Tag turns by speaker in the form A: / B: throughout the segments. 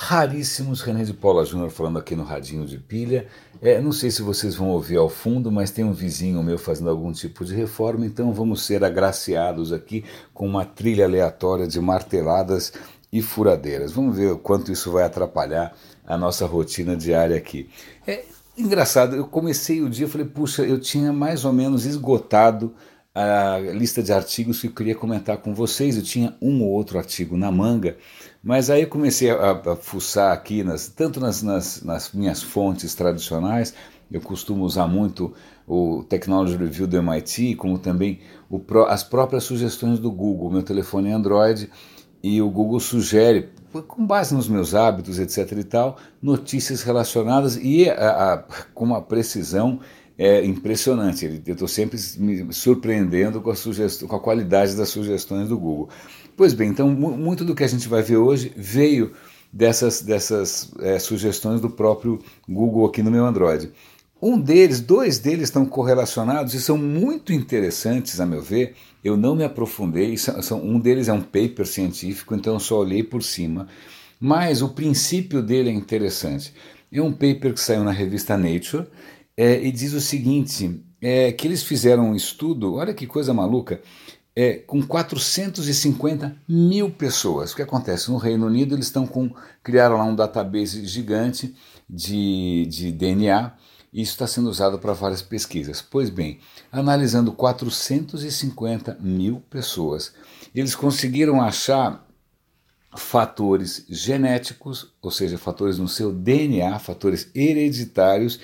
A: raríssimos. René de Paula Júnior falando aqui no Radinho de Pilha. É, não sei se vocês vão ouvir ao fundo, mas tem um vizinho meu fazendo algum tipo de reforma, então vamos ser agraciados aqui com uma trilha aleatória de marteladas e furadeiras. Vamos ver o quanto isso vai atrapalhar a nossa rotina diária aqui. É engraçado, eu comecei o dia, falei, puxa, eu tinha mais ou menos esgotado a lista de artigos que eu queria comentar com vocês. Eu tinha um ou outro artigo na manga, mas aí comecei a, a fuçar aqui, nas, tanto nas, nas, nas, minhas fontes tradicionais, eu costumo usar muito o Technology Review do MIT, como também o, as próprias sugestões do Google. Meu telefone é Android e o Google sugere, com base nos meus hábitos, etc. e tal, notícias relacionadas e a, a, com uma precisão é impressionante. Eu estou sempre me surpreendendo com a, sugestão, com a qualidade das sugestões do Google. Pois bem, então muito do que a gente vai ver hoje veio dessas, dessas é, sugestões do próprio Google aqui no meu Android. Um deles, dois deles estão correlacionados e são muito interessantes, a meu ver. Eu não me aprofundei, são, são, um deles é um paper científico, então eu só olhei por cima, mas o princípio dele é interessante. É um paper que saiu na revista Nature é, e diz o seguinte: é, que eles fizeram um estudo, olha que coisa maluca, é, com 450 mil pessoas. O que acontece? No Reino Unido eles estão com. criaram lá um database gigante de, de DNA. E isso está sendo usado para várias pesquisas. Pois bem, analisando 450 mil pessoas, eles conseguiram achar fatores genéticos, ou seja, fatores no seu DNA, fatores hereditários,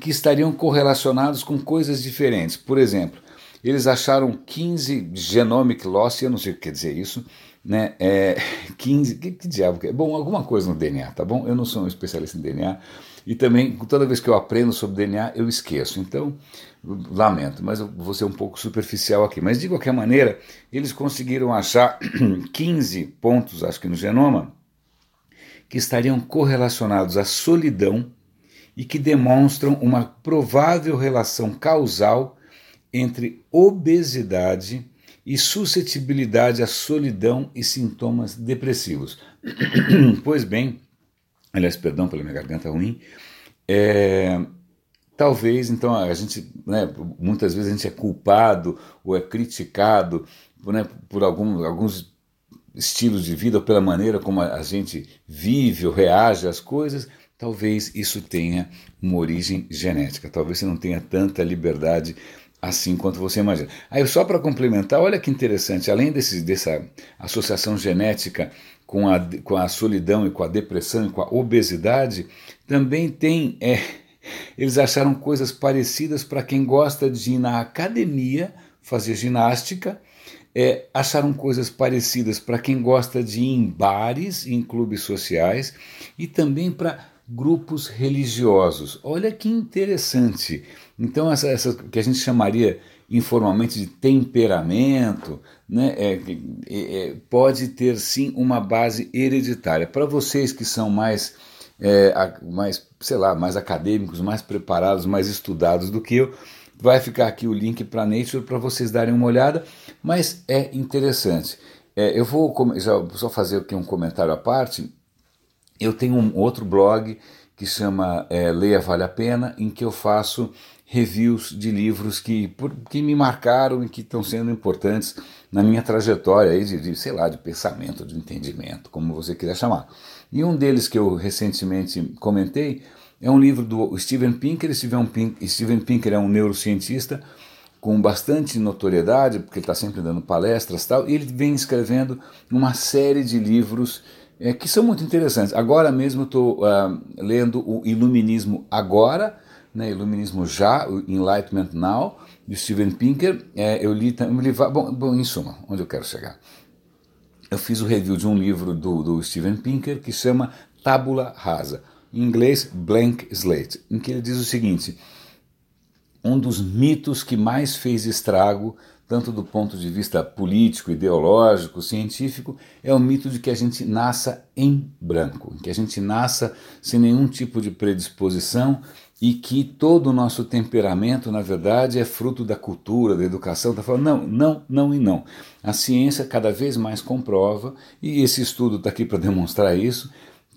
A: que estariam correlacionados com coisas diferentes. Por exemplo, eles acharam 15 genomic loss, eu não sei o que quer dizer isso, né? É, 15, que, que diabo que é? Bom, alguma coisa no DNA, tá bom? Eu não sou um especialista em DNA e também toda vez que eu aprendo sobre DNA eu esqueço. Então, lamento, mas eu vou ser um pouco superficial aqui. Mas de qualquer maneira, eles conseguiram achar 15 pontos, acho que no genoma, que estariam correlacionados à solidão e que demonstram uma provável relação causal entre obesidade e suscetibilidade à solidão e sintomas depressivos. pois bem, aliás, perdão pela minha garganta ruim, é, talvez então a gente, né, muitas vezes a gente é culpado ou é criticado né, por algum, alguns estilos de vida ou pela maneira como a gente vive ou reage às coisas talvez isso tenha uma origem genética. Talvez você não tenha tanta liberdade assim quanto você imagina. Aí, só para complementar, olha que interessante, além desse, dessa associação genética com a, com a solidão e com a depressão e com a obesidade, também tem. É, eles acharam coisas parecidas para quem gosta de ir na academia fazer ginástica. É, acharam coisas parecidas para quem gosta de ir em bares, em clubes sociais e também para grupos religiosos. Olha que interessante. Então, essa, essa que a gente chamaria informalmente de temperamento, né, é, é, é pode ter sim uma base hereditária. Para vocês que são mais, é, mais, sei lá, mais acadêmicos, mais preparados, mais estudados do que eu, vai ficar aqui o link para Nature para vocês darem uma olhada, mas é interessante. É, eu vou só fazer aqui um comentário à parte. Eu tenho um outro blog que chama é, Leia Vale a Pena, em que eu faço reviews de livros que, por, que me marcaram e que estão sendo importantes na minha trajetória aí de, de, sei lá, de pensamento, de entendimento, como você quiser chamar. E um deles que eu recentemente comentei é um livro do Steven Pinker. Steven Pinker, Steven Pinker é um neurocientista com bastante notoriedade, porque ele está sempre dando palestras e tal, e ele vem escrevendo uma série de livros é, que são muito interessantes. Agora mesmo estou uh, lendo o Iluminismo Agora, né, Iluminismo Já, o Enlightenment Now, de Steven Pinker. É, eu li também. Bom, bom, em suma, onde eu quero chegar? Eu fiz o review de um livro do, do Steven Pinker que chama Tábula Rasa, em inglês Blank Slate, em que ele diz o seguinte: um dos mitos que mais fez estrago tanto do ponto de vista político, ideológico, científico, é o mito de que a gente nasça em branco, que a gente nasça sem nenhum tipo de predisposição e que todo o nosso temperamento, na verdade, é fruto da cultura, da educação. Está falando, não, não, não e não. A ciência cada vez mais comprova, e esse estudo está aqui para demonstrar isso,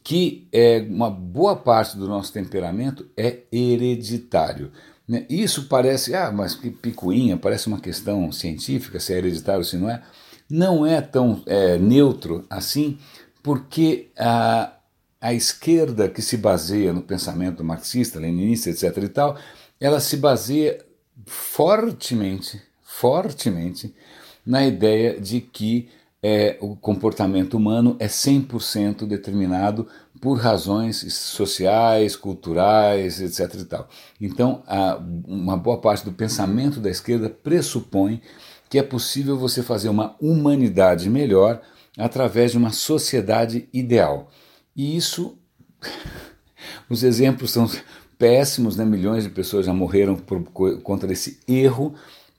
A: que é, uma boa parte do nosso temperamento é hereditário. Né? Isso parece, ah, mas que picuinha, parece uma questão científica, se é hereditário ou se não é. Não é tão é, neutro assim, porque a, a esquerda que se baseia no pensamento marxista, leninista, etc. e tal, ela se baseia fortemente, fortemente na ideia de que é, o comportamento humano é 100% determinado por razões sociais, culturais, etc. E tal. Então, a, uma boa parte do pensamento da esquerda pressupõe que é possível você fazer uma humanidade melhor através de uma sociedade ideal. E isso, os exemplos são péssimos, né? milhões de pessoas já morreram por conta desse erro,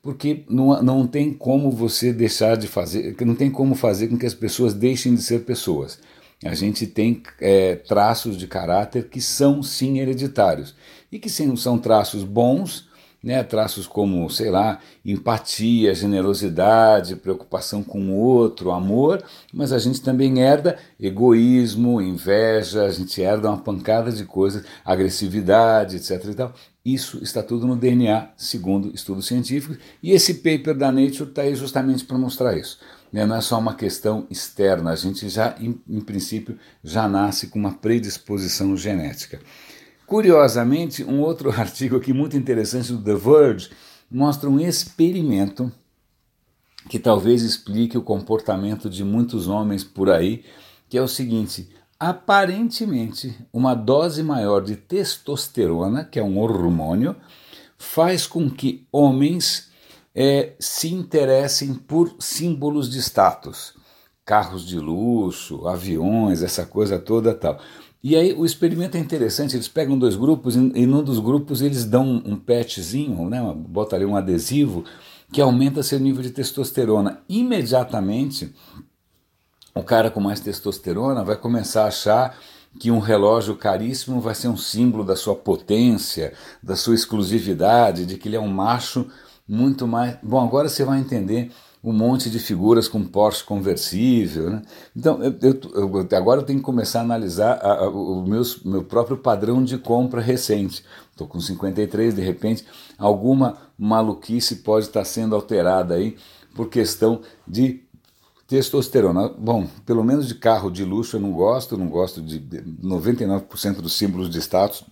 A: porque não, não tem como você deixar de fazer, não tem como fazer com que as pessoas deixem de ser pessoas. A gente tem é, traços de caráter que são sim hereditários e que sim, são traços bons, né, traços como, sei lá, empatia, generosidade, preocupação com o outro, amor, mas a gente também herda egoísmo, inveja, a gente herda uma pancada de coisas, agressividade, etc. E tal. Isso está tudo no DNA, segundo estudos científicos, e esse paper da Nature está aí justamente para mostrar isso. Né? Não é só uma questão externa, a gente já, em, em princípio, já nasce com uma predisposição genética. Curiosamente, um outro artigo aqui muito interessante do The Verge mostra um experimento que talvez explique o comportamento de muitos homens por aí, que é o seguinte: aparentemente, uma dose maior de testosterona, que é um hormônio, faz com que homens é, se interessem por símbolos de status, carros de luxo, aviões, essa coisa toda tal. E aí o experimento é interessante, eles pegam dois grupos e, e num dos grupos eles dão um, patchzinho, né, bota ali um adesivo que aumenta seu nível de testosterona. Imediatamente o cara com mais testosterona vai começar a achar que um relógio caríssimo vai ser um símbolo da sua potência, da sua exclusividade, de que ele é um macho muito mais. Bom, agora você vai entender um monte de figuras com Porsche conversível. Né? Então, eu, eu, eu, agora eu tenho que começar a analisar a, a, o meus, meu próprio padrão de compra recente. Estou com 53, de repente, alguma maluquice pode estar sendo alterada aí por questão de testosterona. Bom, pelo menos de carro de luxo eu não gosto, não gosto de 99% dos símbolos de status,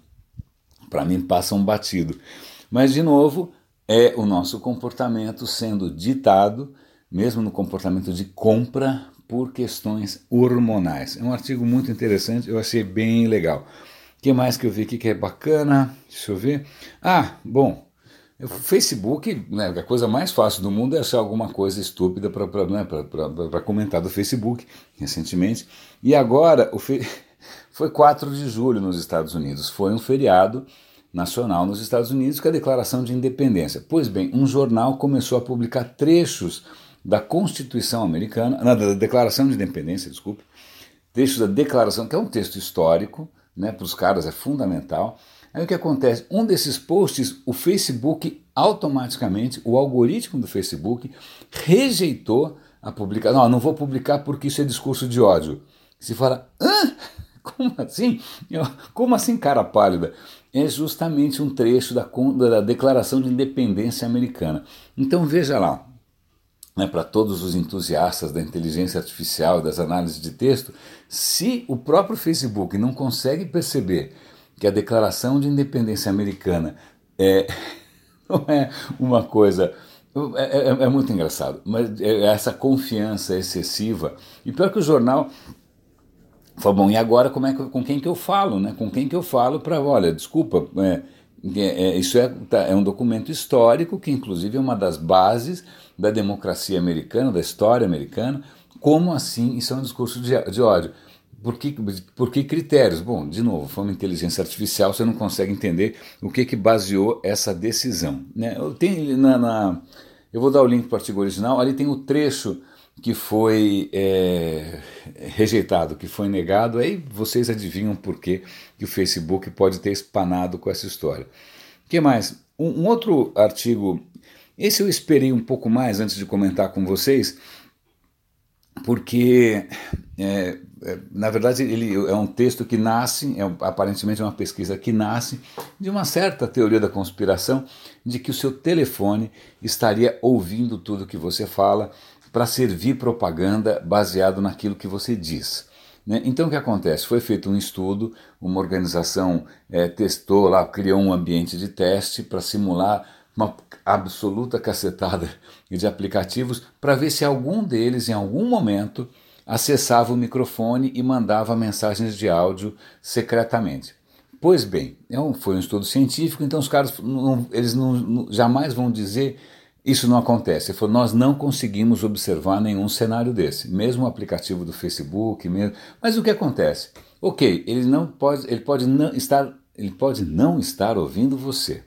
A: para mim passam batido. Mas, de novo, é o nosso comportamento sendo ditado mesmo no comportamento de compra por questões hormonais. É um artigo muito interessante, eu achei bem legal. O que mais que eu vi aqui que é bacana? Deixa eu ver. Ah, bom, o Facebook, né, a coisa mais fácil do mundo é achar alguma coisa estúpida para né, comentar do Facebook recentemente. E agora, o fe... foi 4 de julho nos Estados Unidos, foi um feriado nacional nos Estados Unidos com a declaração de independência. Pois bem, um jornal começou a publicar trechos da Constituição Americana, da Declaração de Independência, desculpe, texto da Declaração, que é um texto histórico, né, para os caras é fundamental. Aí o que acontece? Um desses posts, o Facebook automaticamente, o algoritmo do Facebook rejeitou a publicação. Não, não vou publicar porque isso é discurso de ódio. Se fala, hã? Como assim? Como assim, cara pálida? É justamente um trecho da, da Declaração de Independência Americana. Então veja lá, né, para todos os entusiastas da inteligência artificial e das análises de texto, se o próprio Facebook não consegue perceber que a Declaração de Independência Americana é, não é uma coisa. É, é, é muito engraçado, mas é essa confiança excessiva. E pior que o jornal Falou, bom, e agora como é que, com quem que eu falo, né? Com quem que eu falo para, olha, desculpa, é, é, isso é, tá, é um documento histórico que inclusive é uma das bases da democracia americana, da história americana. Como assim isso é um discurso de, de ódio? Por que, por que critérios? Bom, de novo, foi uma inteligência artificial, você não consegue entender o que, que baseou essa decisão. Né? Eu, tenho, na, na, eu vou dar o link para o artigo original, ali tem o trecho que foi é, rejeitado, que foi negado, aí vocês adivinham por que, que o Facebook pode ter espanado com essa história. O que mais? Um, um outro artigo esse eu esperei um pouco mais antes de comentar com vocês. porque é, é, na verdade ele é um texto que nasce, é, aparentemente é uma pesquisa que nasce de uma certa teoria da conspiração de que o seu telefone estaria ouvindo tudo que você fala para servir propaganda baseado naquilo que você diz. Né? Então o que acontece? Foi feito um estudo, uma organização é, testou lá, criou um ambiente de teste para simular uma absoluta cacetada de aplicativos para ver se algum deles, em algum momento, acessava o microfone e mandava mensagens de áudio secretamente. Pois bem, é foi um estudo científico, então os caras não, eles não, jamais vão dizer isso não acontece. Ele falou, nós não conseguimos observar nenhum cenário desse, mesmo o aplicativo do Facebook, mesmo. Mas o que acontece? Ok, ele não pode, ele pode não estar, ele pode não estar ouvindo você,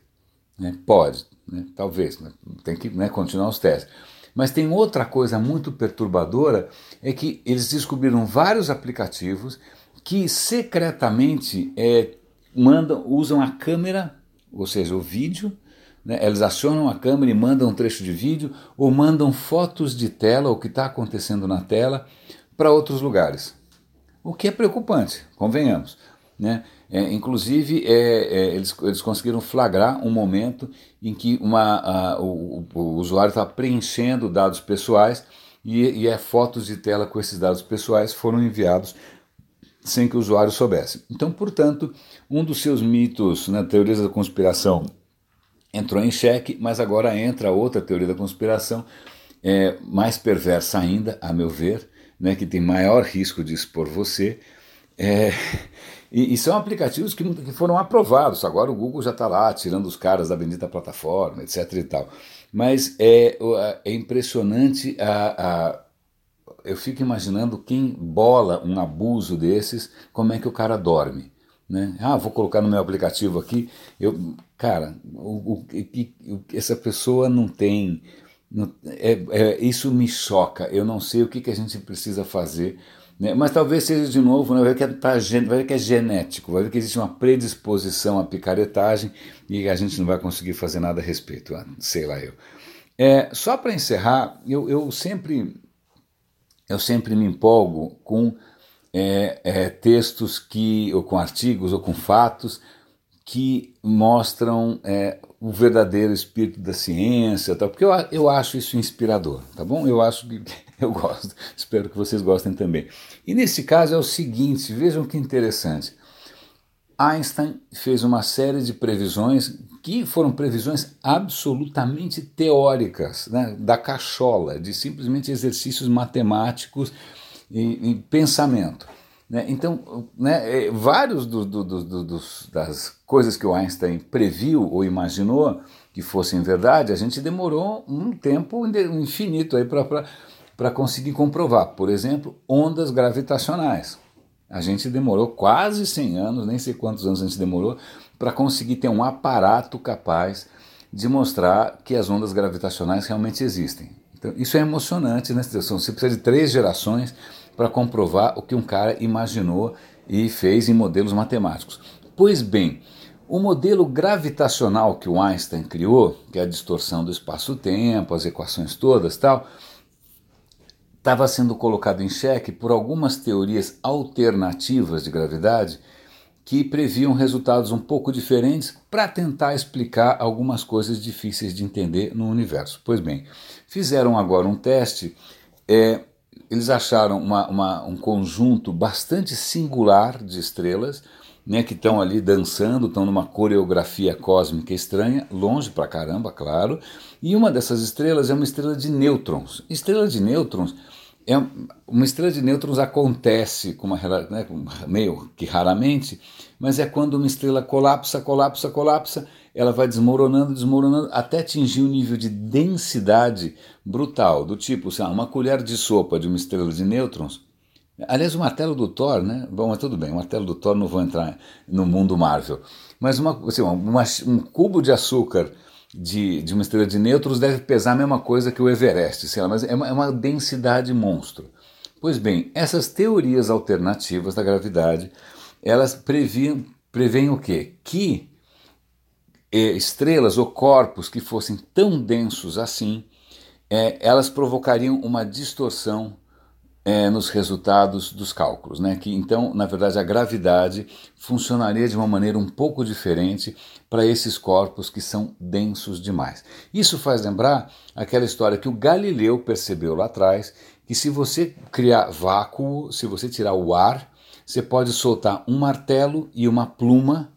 A: né? Pode, né? talvez, né? tem que né, continuar os testes. Mas tem outra coisa muito perturbadora, é que eles descobriram vários aplicativos que secretamente é, mandam, usam a câmera, ou seja, o vídeo, né? eles acionam a câmera e mandam um trecho de vídeo ou mandam fotos de tela, o que está acontecendo na tela, para outros lugares. O que é preocupante, convenhamos. Né? É, inclusive, é, é, eles, eles conseguiram flagrar um momento em que uma, a, o, o, usuário está preenchendo dados pessoais e, e é, fotos de tela com esses dados pessoais foram enviados sem que o usuário soubesse. Então, portanto, um dos seus mitos na né, teoria da conspiração entrou em xeque, mas agora entra outra teoria da conspiração, é, mais perversa ainda, a meu ver, né, que tem maior risco de expor você. É, e, e, são aplicativos que, que, foram aprovados. Agora o Google já está lá tirando os caras da bendita plataforma, etc. e tal. Mas é, é impressionante a, a eu fico imaginando quem bola um abuso desses, como é que o cara dorme. Né? Ah, vou colocar no meu aplicativo aqui. Eu, cara, o, o, o essa pessoa não tem. Não, é, é, isso me choca. Eu não sei o que, que a gente precisa fazer. Né? Mas talvez seja de novo, né? vai, ver que é, tá, vai ver que é genético, vai ver que existe uma predisposição à picaretagem e a gente não vai conseguir fazer nada a respeito. Ah, sei lá eu. É, só para encerrar, eu, eu sempre eu sempre me empolgo com é, é, textos que, ou com artigos, ou com fatos que mostram é, o verdadeiro espírito da ciência, tá? porque eu, eu acho isso inspirador, tá bom? Eu acho que eu gosto, espero que vocês gostem também. E nesse caso é o seguinte, vejam que interessante. Einstein fez uma série de previsões que foram previsões absolutamente teóricas, né, da cachola, de simplesmente exercícios matemáticos e, e pensamento. Né? Então, né, é, vários do, do, do, dos, das coisas que o Einstein previu ou imaginou que fossem verdade, a gente demorou um tempo infinito para conseguir comprovar. Por exemplo, ondas gravitacionais. A gente demorou quase 100 anos, nem sei quantos anos a gente demorou, para conseguir ter um aparato capaz de mostrar que as ondas gravitacionais realmente existem. Então, isso é emocionante, né? Você precisa de três gerações para comprovar o que um cara imaginou e fez em modelos matemáticos. Pois bem, o modelo gravitacional que o Einstein criou, que é a distorção do espaço-tempo, as equações todas, tal, estava sendo colocado em xeque por algumas teorias alternativas de gravidade que previam resultados um pouco diferentes para tentar explicar algumas coisas difíceis de entender no universo. Pois bem, fizeram agora um teste. É, eles acharam uma, uma, um conjunto bastante singular de estrelas né, que estão ali dançando, estão numa coreografia cósmica estranha, longe pra caramba, claro. E uma dessas estrelas é uma estrela de nêutrons. Estrela de nêutrons é uma estrela de nêutrons acontece com uma, né, meio que raramente, mas é quando uma estrela colapsa, colapsa, colapsa, ela vai desmoronando, desmoronando, até atingir um nível de densidade brutal, do tipo, sei lá, uma colher de sopa de uma estrela de nêutrons. Aliás, o martelo do Thor, né? Bom, mas tudo bem, o martelo do Thor não vou entrar no mundo Marvel. Mas uma, assim, uma, um cubo de açúcar de, de uma estrela de nêutrons deve pesar a mesma coisa que o Everest, sei lá, mas é uma, é uma densidade monstro. Pois bem, essas teorias alternativas da gravidade, elas previam, preveem o quê? Que eh, estrelas ou corpos que fossem tão densos assim, eh, elas provocariam uma distorção é, nos resultados dos cálculos, né? Que então, na verdade, a gravidade funcionaria de uma maneira um pouco diferente para esses corpos que são densos demais. Isso faz lembrar aquela história que o Galileu percebeu lá atrás, que se você criar vácuo, se você tirar o ar, você pode soltar um martelo e uma pluma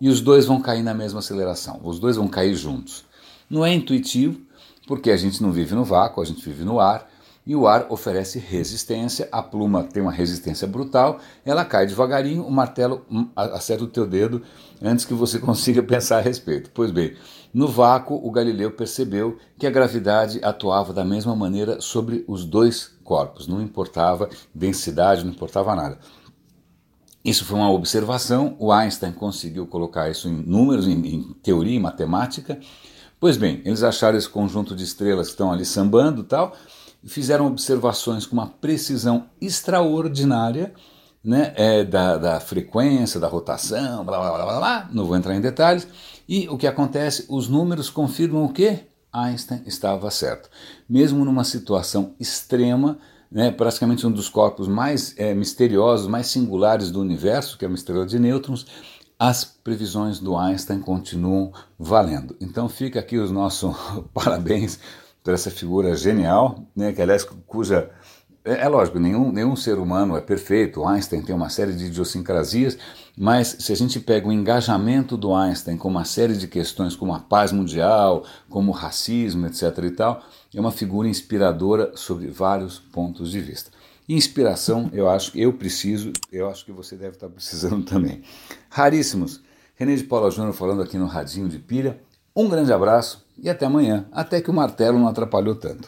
A: e os dois vão cair na mesma aceleração, os dois vão cair juntos. Não é intuitivo, porque a gente não vive no vácuo, a gente vive no ar, e o ar oferece resistência, a pluma tem uma resistência brutal, ela cai devagarinho, o martelo hum, acerta o teu dedo antes que você consiga pensar a respeito. Pois bem, no vácuo, o Galileu percebeu que a gravidade atuava da mesma maneira sobre os dois corpos, não importava densidade, não importava nada. Isso foi uma observação, o Einstein conseguiu colocar isso em números, em, em teoria, em matemática. Pois bem, eles acharam esse conjunto de estrelas que estão ali sambando e tal, fizeram observações com uma precisão extraordinária né, é, da, da, frequência, da rotação, blá, blá, blá, blá, blá, não vou entrar em detalhes. E o que acontece? Os números confirmam o quê? Einstein estava certo. Mesmo numa situação extrema, né, praticamente um dos corpos mais é, misteriosos, mais singulares do universo, que é uma estrela de nêutrons, as previsões do Einstein continuam valendo. Então fica aqui os nossos parabéns para essa figura genial, né, que aliás cuja é, é, lógico, nenhum, nenhum ser humano é perfeito. Einstein tem uma série de idiosincrasias, mas se a gente pega o engajamento do Einstein com uma série de questões como a paz mundial, como o racismo, etc. e tal, é uma figura inspiradora sobre vários pontos de vista. Inspiração, eu acho que eu preciso, eu acho que você deve estar precisando também. Raríssimos. René de Paula Júnior falando aqui no Radinho de Pilha. Um grande abraço e até amanhã, até que o martelo não atrapalhou tanto.